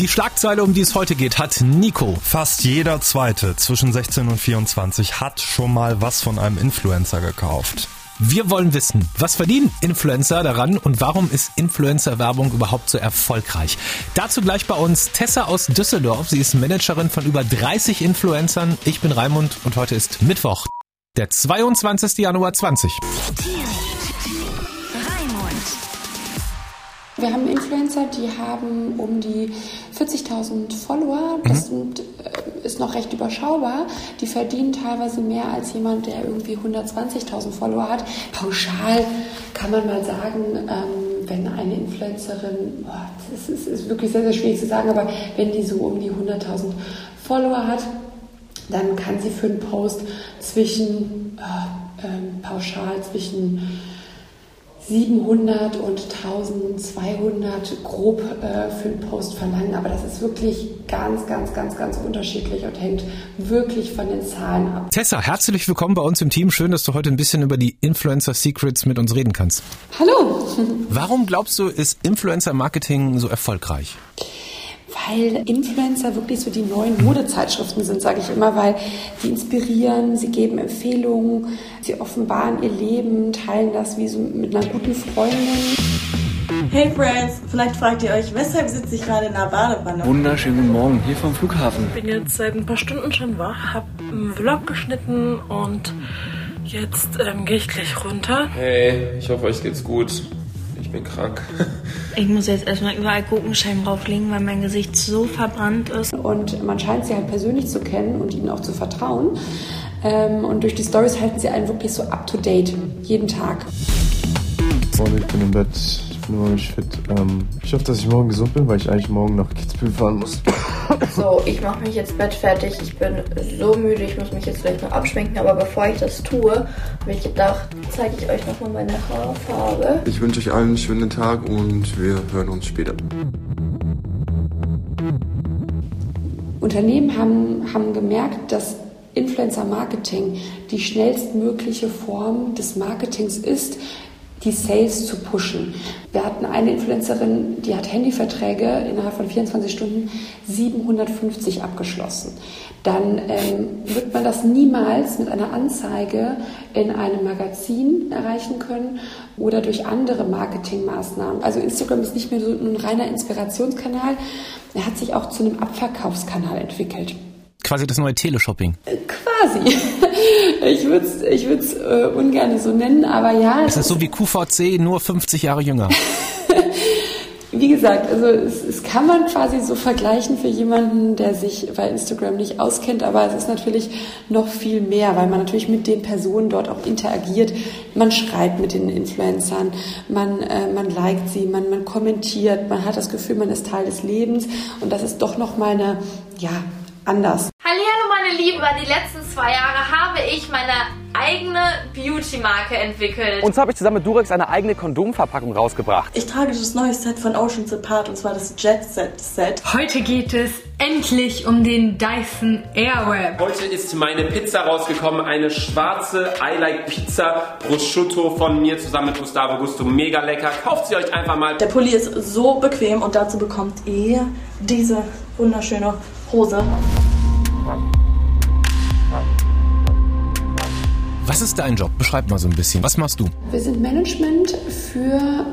Die Schlagzeile, um die es heute geht, hat Nico. Fast jeder Zweite zwischen 16 und 24 hat schon mal was von einem Influencer gekauft. Wir wollen wissen, was verdienen Influencer daran und warum ist Influencer-Werbung überhaupt so erfolgreich? Dazu gleich bei uns Tessa aus Düsseldorf. Sie ist Managerin von über 30 Influencern. Ich bin Raimund und heute ist Mittwoch, der 22. Januar 20. Wir haben Influencer, die haben um die 40.000 Follower. Das mhm. sind, äh, ist noch recht überschaubar. Die verdienen teilweise mehr als jemand, der irgendwie 120.000 Follower hat. Pauschal kann man mal sagen, ähm, wenn eine Influencerin, boah, das ist, ist, wirklich sehr, sehr schwierig zu sagen, aber wenn die so um die 100.000 Follower hat, dann kann sie für einen Post zwischen, äh, äh, pauschal zwischen 700 und 1200 grob äh, für einen Post verlangen. Aber das ist wirklich ganz, ganz, ganz, ganz unterschiedlich und hängt wirklich von den Zahlen ab. Tessa, herzlich willkommen bei uns im Team. Schön, dass du heute ein bisschen über die Influencer Secrets mit uns reden kannst. Hallo. Warum glaubst du, ist Influencer Marketing so erfolgreich? Weil Influencer wirklich so die neuen Modezeitschriften sind, sage ich immer, weil sie inspirieren, sie geben Empfehlungen, sie offenbaren ihr Leben, teilen das wie so mit einer guten Freundin. Hey Friends, vielleicht fragt ihr euch, weshalb sitze ich gerade in der Badewanne? Wunderschönen guten Morgen, hier vom Flughafen. Ich bin jetzt seit ein paar Stunden schon wach, habe einen Vlog geschnitten und jetzt ähm, gehe ich gleich runter. Hey, ich hoffe euch geht's gut bin krank. Ich muss jetzt erstmal überall Gurkenscheiben drauflegen, weil mein Gesicht so verbrannt ist. Und man scheint sie halt persönlich zu kennen und ihnen auch zu vertrauen. Ähm, und durch die Stories halten sie einen wirklich so up to date, jeden Tag. Morgen, ich bin im Bett, ich noch nicht fit. Ähm, ich hoffe, dass ich morgen gesund bin, weil ich eigentlich morgen nach Kitzbühel fahren muss. So, ich mache mich jetzt Bett fertig. Ich bin so müde, ich muss mich jetzt gleich noch abschminken. Aber bevor ich das tue, habe ich gedacht, zeige ich euch nochmal meine Haarfarbe. Ich wünsche euch allen einen schönen Tag und wir hören uns später. Unternehmen haben, haben gemerkt, dass Influencer Marketing die schnellstmögliche Form des Marketings ist, die Sales zu pushen. Wir hatten eine Influencerin, die hat Handyverträge innerhalb von 24 Stunden 750 abgeschlossen. Dann ähm, wird man das niemals mit einer Anzeige in einem Magazin erreichen können oder durch andere Marketingmaßnahmen. Also Instagram ist nicht mehr so ein reiner Inspirationskanal, er hat sich auch zu einem Abverkaufskanal entwickelt quasi das neue Teleshopping. Äh, quasi. Ich würde es ich würd's, äh, ungern so nennen, aber ja. Es ist so wie QVC, nur 50 Jahre jünger. wie gesagt, also es, es, kann man quasi so vergleichen für jemanden, der sich bei Instagram nicht auskennt, aber es ist natürlich noch viel mehr, weil man natürlich mit den Personen dort auch interagiert. Man schreibt mit den Influencern, man, äh, man liked sie, man, man kommentiert, man hat das Gefühl, man ist Teil des Lebens und das ist doch nochmal eine, ja, anders. Meine Lieben, die letzten zwei Jahre habe ich meine eigene Beauty-Marke entwickelt. Und so habe ich zusammen mit Durex eine eigene Kondomverpackung rausgebracht. Ich trage das neue Set von Ocean's Apart und zwar das Jet Set Set. Heute geht es endlich um den Dyson Airwrap. Heute ist meine Pizza rausgekommen, eine schwarze I Like Pizza Prosciutto von mir zusammen mit Gustavo Gusto. Mega lecker. Kauft sie euch einfach mal. Der Pulli ist so bequem und dazu bekommt ihr diese wunderschöne Hose. Was ist dein Job? Beschreib mal so ein bisschen. Was machst du? Wir sind Management für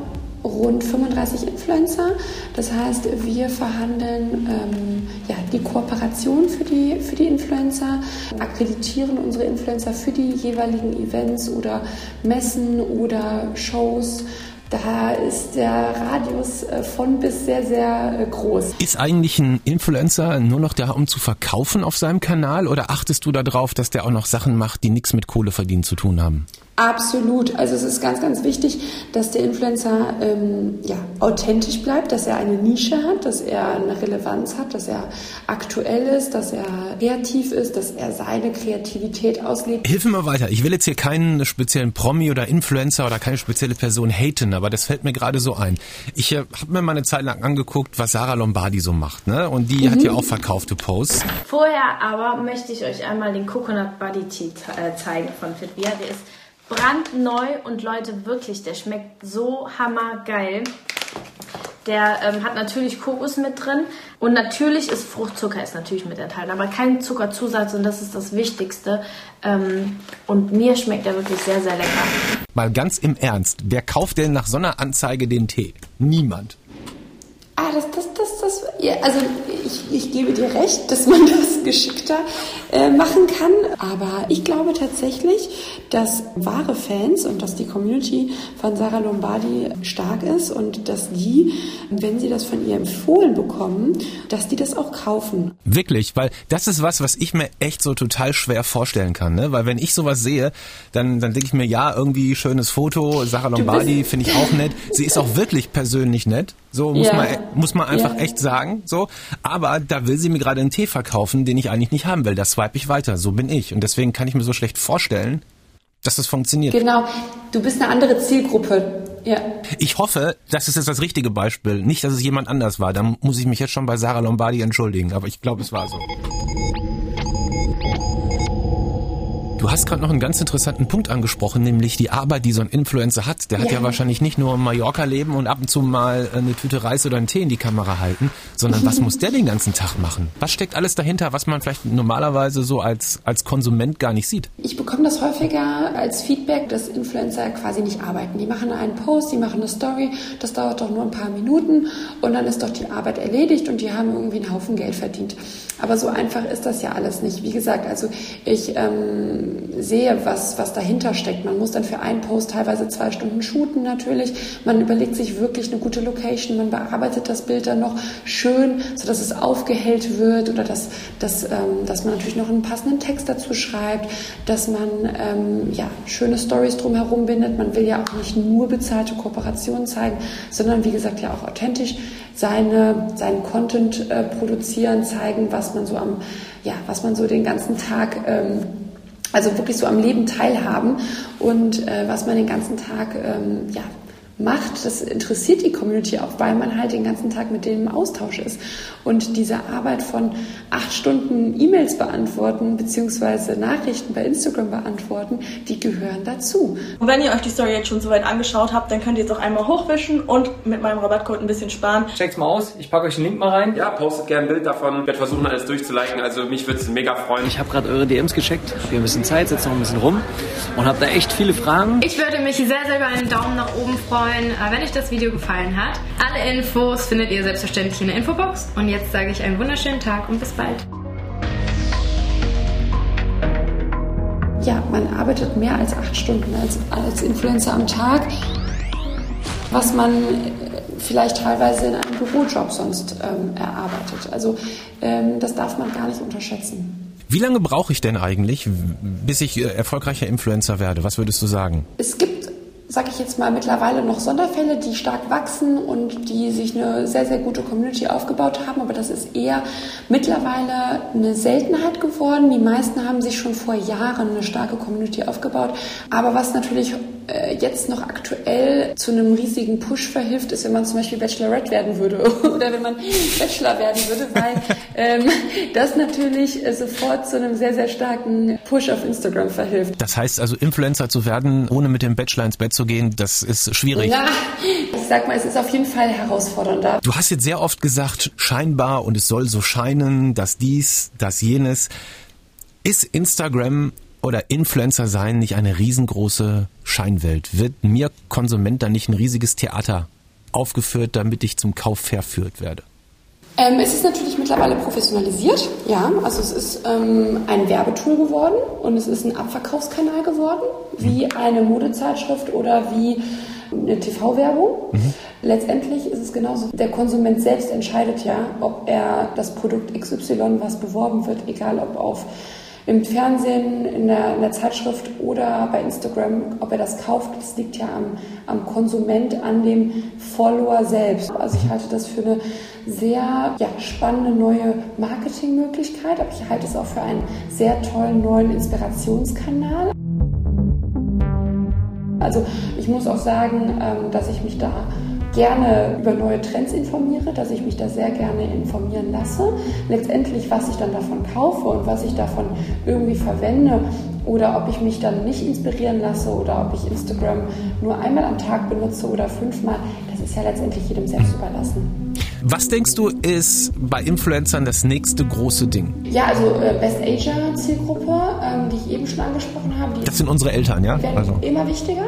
rund 35 Influencer. Das heißt, wir verhandeln ähm, ja, die Kooperation für die, für die Influencer, akkreditieren unsere Influencer für die jeweiligen Events oder Messen oder Shows. Da ist der Radius äh, von bis sehr, sehr äh, groß. Ist eigentlich ein Influencer nur noch da, um zu verkaufen auf seinem Kanal oder achtest du darauf, dass der auch noch Sachen macht, die nichts mit Kohle verdienen zu tun haben? Absolut. Also es ist ganz, ganz wichtig, dass der Influencer ähm, ja, authentisch bleibt, dass er eine Nische hat, dass er eine Relevanz hat, dass er aktuell ist, dass er kreativ ist, dass er seine Kreativität auslebt. Hilf mir mal weiter. Ich will jetzt hier keinen speziellen Promi oder Influencer oder keine spezielle Person haten, aber das fällt mir gerade so ein. Ich äh, habe mir mal eine Zeit lang angeguckt, was Sarah Lombardi so macht, ne? Und die mhm. hat ja auch verkaufte Posts. Vorher aber möchte ich euch einmal den Coconut Body Tea äh, zeigen von Fitvia. Der ist brandneu und Leute, wirklich, der schmeckt so hammergeil. Der ähm, hat natürlich Kokos mit drin und natürlich ist Fruchtzucker ist natürlich mit enthalten, aber kein Zuckerzusatz und das ist das Wichtigste. Ähm, und mir schmeckt er wirklich sehr, sehr lecker. Mal ganz im Ernst, wer kauft denn nach so einer Anzeige den Tee? Niemand. Ah, das, das, das, ja, also ich, ich gebe dir recht, dass man das geschickter äh, machen kann. Aber ich glaube tatsächlich, dass wahre Fans und dass die Community von Sarah Lombardi stark ist und dass die, wenn sie das von ihr empfohlen bekommen, dass die das auch kaufen. Wirklich, weil das ist was, was ich mir echt so total schwer vorstellen kann. Ne? Weil wenn ich sowas sehe, dann, dann denke ich mir, ja, irgendwie schönes Foto, Sarah Lombardi finde ich auch nett. Sie ist auch wirklich persönlich nett. So muss Ja. man muss man einfach Ja. echt sagen. So, aber da will sie mir gerade einen Tee verkaufen, den ich eigentlich nicht haben will. Das swipe ich weiter. So bin ich und deswegen kann ich mir so schlecht vorstellen, dass das funktioniert. Genau, du bist eine andere Zielgruppe. Ja. Ich hoffe, das ist jetzt das richtige Beispiel. Nicht, dass es jemand anders war. Da muss ich mich jetzt schon bei Sarah Lombardi entschuldigen. Aber ich glaube, es war so. Du hast gerade noch einen ganz interessanten Punkt angesprochen, nämlich die Arbeit, die so ein Influencer hat. Der hat Ja. ja wahrscheinlich nicht nur Mallorca leben und ab und zu mal eine Tüte Reis oder einen Tee in die Kamera halten, sondern was muss der den ganzen Tag machen? Was steckt alles dahinter, was man vielleicht normalerweise so als, als Konsument gar nicht sieht? Ich bekomme das häufiger als Feedback, dass Influencer quasi nicht arbeiten. Die machen einen Post, die machen eine Story, das dauert doch nur ein paar Minuten und dann ist doch die Arbeit erledigt und die haben irgendwie einen Haufen Geld verdient. Aber so einfach ist das ja alles nicht. Wie gesagt, also ich ähm, sehe, was, was dahinter steckt. Man muss dann für einen Post teilweise zwei Stunden shooten natürlich. Man überlegt sich wirklich eine gute Location, man bearbeitet das Bild dann noch schön, sodass es aufgehellt wird oder dass, dass, ähm, dass man natürlich noch einen passenden Text dazu schreibt, dass man ähm, ja, schöne Stories drumherum bindet. Man will ja auch nicht nur bezahlte Kooperationen zeigen, sondern wie gesagt ja auch authentisch seine, seinen Content äh, produzieren, zeigen, was man so am, ja, was man so den ganzen Tag ähm, also wirklich so am Leben teilhaben und äh, was man den ganzen Tag ähm, ja, macht, das interessiert die Community auch, weil man halt den ganzen Tag mit denen im Austausch ist. Und diese Arbeit von acht Stunden E-Mails beantworten beziehungsweise Nachrichten bei Instagram beantworten, die gehören dazu. Und wenn ihr euch die Story jetzt schon soweit angeschaut habt, dann könnt ihr jetzt auch einmal hochwischen und mit meinem Rabattcode ein bisschen sparen. Checkt's mal aus. Ich packe euch den Link mal rein. Ja, postet gerne ein Bild davon. Ich werde versuchen, alles durchzuliken. Also mich würde es mega freuen. Ich habe gerade eure DMs gecheckt. Wir haben ein bisschen Zeit, sitzen noch ein bisschen rum und habe da echt viele Fragen. Ich würde mich sehr, sehr über einen Daumen nach oben freuen, äh, wenn euch das Video gefallen hat. Alle Infos findet ihr selbstverständlich in der Infobox. Und jetzt sage ich einen wunderschönen Tag und bis bald. Ja, man arbeitet mehr als acht Stunden als, als Influencer am Tag, was man äh, vielleicht teilweise in einem Bürojob sonst ähm, erarbeitet. Also ähm, das darf man gar nicht unterschätzen. Wie lange brauche ich denn eigentlich, bis ich äh, erfolgreicher Influencer werde? Was würdest du sagen? Es gibt, sag ich jetzt mal, mittlerweile noch Sonderfälle, die stark wachsen und die sich eine sehr, sehr gute Community aufgebaut haben, aber das ist eher mittlerweile eine Seltenheit geworden. Die meisten haben sich schon vor Jahren eine starke Community aufgebaut. Aber was natürlich äh, jetzt noch aktuell zu einem riesigen Push verhilft, ist, wenn man zum Beispiel Bachelorette werden würde oder wenn man Bachelor werden würde, weil ähm, das natürlich äh, sofort zu einem sehr, sehr starken Push auf Instagram verhilft. Das heißt also, Influencer zu werden, ohne mit dem Bachelor ins Bett zu gehen, das ist schwierig. Ja, ich sag mal, es ist auf jeden Fall herausfordernder. Du hast jetzt sehr oft gesagt, scheinbar und es soll so scheinen, dass dies, das jenes. Ist Instagram oder Influencer sein nicht eine riesengroße Scheinwelt? Wird mir Konsument dann nicht ein riesiges Theater aufgeführt, damit ich zum Kauf verführt werde? Ähm, es ist natürlich mittlerweile professionalisiert, ja. Also es ist ähm, ein Werbetool geworden und es ist ein Abverkaufskanal geworden, wie eine Modezeitschrift oder wie eine TV-Werbung. Letztendlich ist es genauso. Der Konsument selbst entscheidet ja, ob er das Produkt XY, was beworben wird, egal ob auf im Fernsehen, in der, in der Zeitschrift oder bei Instagram, ob er das kauft, das liegt ja am, am Konsument, an dem Follower selbst. Also ich halte das für eine sehr ja, spannende neue Marketingmöglichkeit, aber ich halte es auch für einen sehr tollen neuen Inspirationskanal. Also ich muss auch sagen, ähm, dass ich mich da gerne über neue Trends informiere, dass ich mich da sehr gerne informieren lasse. Letztendlich, was ich dann davon kaufe und was ich davon irgendwie verwende oder ob ich mich dann nicht inspirieren lasse oder ob ich Instagram nur einmal am Tag benutze oder fünfmal, das ist ja letztendlich jedem selbst überlassen. Was denkst du, ist bei Influencern das nächste große Ding? Ja, also äh, Best Ager Zielgruppe, ähm, die ich eben schon angesprochen habe, die Das sind unsere Eltern, ja? werden Also. immer wichtiger,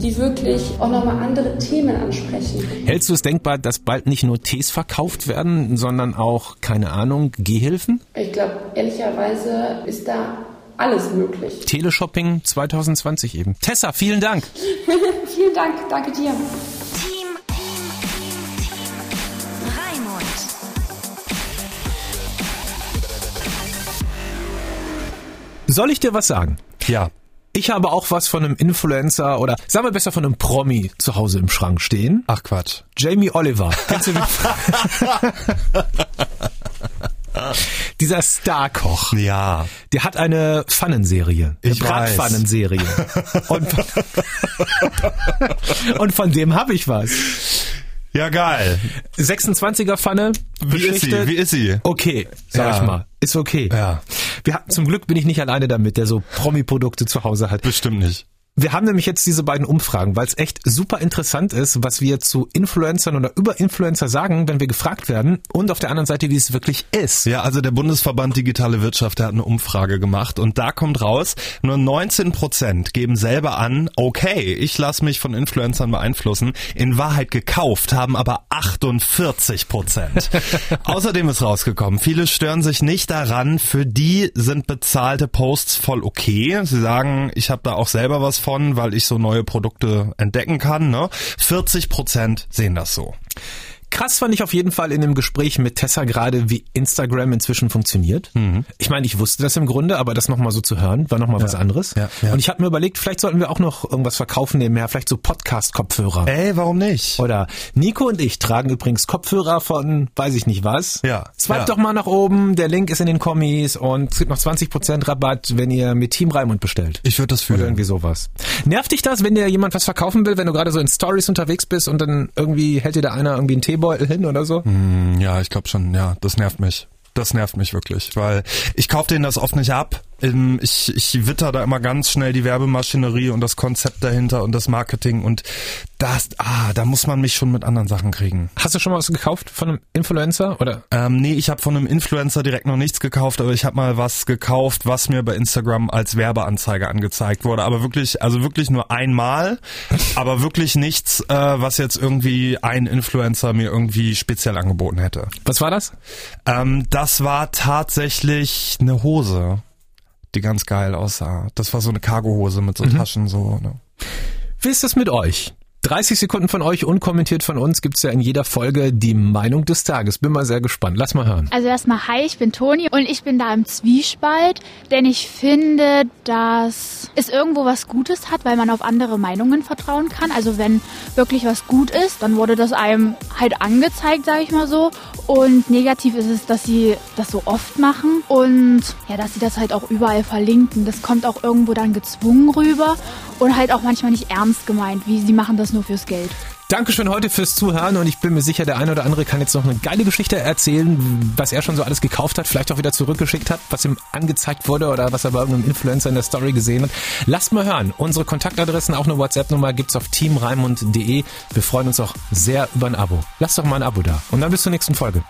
die wirklich auch nochmal andere Themen ansprechen. Hältst du es denkbar, dass bald nicht nur Tees verkauft werden, sondern auch, keine Ahnung, Gehhilfen? Ich glaube, ehrlicherweise ist da alles möglich. Teleshopping 2020 eben. Tessa, vielen Dank. Vielen Dank, danke dir. Soll ich dir was sagen? Ja. Ich habe auch was von einem Influencer oder sagen wir besser von einem Promi zu Hause im Schrank stehen. Ach Quatsch. Jamie Oliver. Kennst du den? Dieser Starkoch. Ja. Der hat eine Pfannenserie. Eine. Bratpfannenserie. Und, und von dem habe ich was. Ja, geil. 26er Pfanne. Wie ist sie? Wie ist sie? Okay, sag Ja. ich mal. Ist okay. Ja. Wir, haben- zum Glück bin ich nicht alleine damit, der so Promi-Produkte zu Hause hat. Bestimmt nicht. Wir haben nämlich jetzt diese beiden Umfragen, weil es echt super interessant ist, was wir zu Influencern oder über Influencer sagen, wenn wir gefragt werden und auf der anderen Seite, wie es wirklich ist. Ja, also der Bundesverband Digitale Wirtschaft, der hat eine Umfrage gemacht und da kommt raus, nur 19 Prozent geben selber an, okay, ich lasse mich von Influencern beeinflussen. In Wahrheit gekauft haben aber 48 Prozent. Außerdem ist rausgekommen, viele stören sich nicht daran, für die sind bezahlte Posts voll okay. Sie sagen, ich habe da auch selber was von, weil ich so neue Produkte entdecken kann. Ne? 40 Prozent sehen das so. Krass fand ich auf jeden Fall in dem Gespräch mit Tessa gerade, wie Instagram inzwischen funktioniert. Ich meine, ich wusste das im Grunde, aber das nochmal so zu hören, war nochmal was anderes. Ja, ja. Und ich habe mir überlegt, vielleicht sollten wir auch noch irgendwas verkaufen nebenher, vielleicht so Podcast-Kopfhörer. Ey, warum nicht? Oder Nico und ich tragen übrigens Kopfhörer von, weiß ich nicht was. Ja, Swipe ja. doch mal nach oben, der Link ist in den Kommis und es gibt noch 20% Rabatt, wenn ihr mit Team Raimund bestellt. Ich würde das Oder fühlen. irgendwie sowas. Nervt dich das, wenn dir jemand was verkaufen will, wenn du gerade so in Stories unterwegs bist und dann irgendwie hält dir da einer irgendwie einen Teebeutel hin oder so? Hm, Ja, ich glaube schon, ja, das nervt mich. Das nervt mich wirklich, weil ich kaufe denen das oft nicht ab. Ähm, Ich, ich witter da immer ganz schnell die Werbemaschinerie und das Konzept dahinter und das Marketing und das, ah, da muss man mich schon mit anderen Sachen kriegen. Hast du schon mal was gekauft von einem Influencer oder? Ähm, nee, ich habe von einem Influencer direkt noch nichts gekauft, aber ich habe mal was gekauft, was mir bei Instagram als Werbeanzeige angezeigt wurde. Aber wirklich, also wirklich nur einmal, aber wirklich nichts, äh, was jetzt irgendwie ein Influencer mir irgendwie speziell angeboten hätte. Was war das? Ähm, das war tatsächlich eine Hose, die ganz geil aussah. Das war so eine Cargohose mit so Taschen so. Ne? Wie ist das mit euch? 30 Sekunden von euch, unkommentiert von uns, gibt's ja in jeder Folge die Meinung des Tages. Bin mal sehr gespannt. Lass mal hören. Also erstmal, hi, ich bin Toni und ich bin da im Zwiespalt, denn ich finde, dass es irgendwo was Gutes hat, weil man auf andere Meinungen vertrauen kann. Also wenn wirklich was gut ist, dann wurde das einem halt angezeigt, sage ich mal so. Und negativ ist es, dass sie das so oft machen und ja, dass sie das halt auch überall verlinken. Das kommt auch irgendwo dann gezwungen rüber und halt auch manchmal nicht ernst gemeint, wie sie machen das nur fürs Geld. Dankeschön heute fürs Zuhören und ich bin mir sicher, der eine oder andere kann jetzt noch eine geile Geschichte erzählen, was er schon so alles gekauft hat, vielleicht auch wieder zurückgeschickt hat, was ihm angezeigt wurde oder was er bei irgendeinem Influencer in der Story gesehen hat. Lasst mal hören. Unsere Kontaktadressen, auch eine WhatsApp-Nummer gibt's auf teamraimund.de. Wir freuen uns auch sehr über ein Abo. Lasst doch mal ein Abo da und dann bis zur nächsten Folge.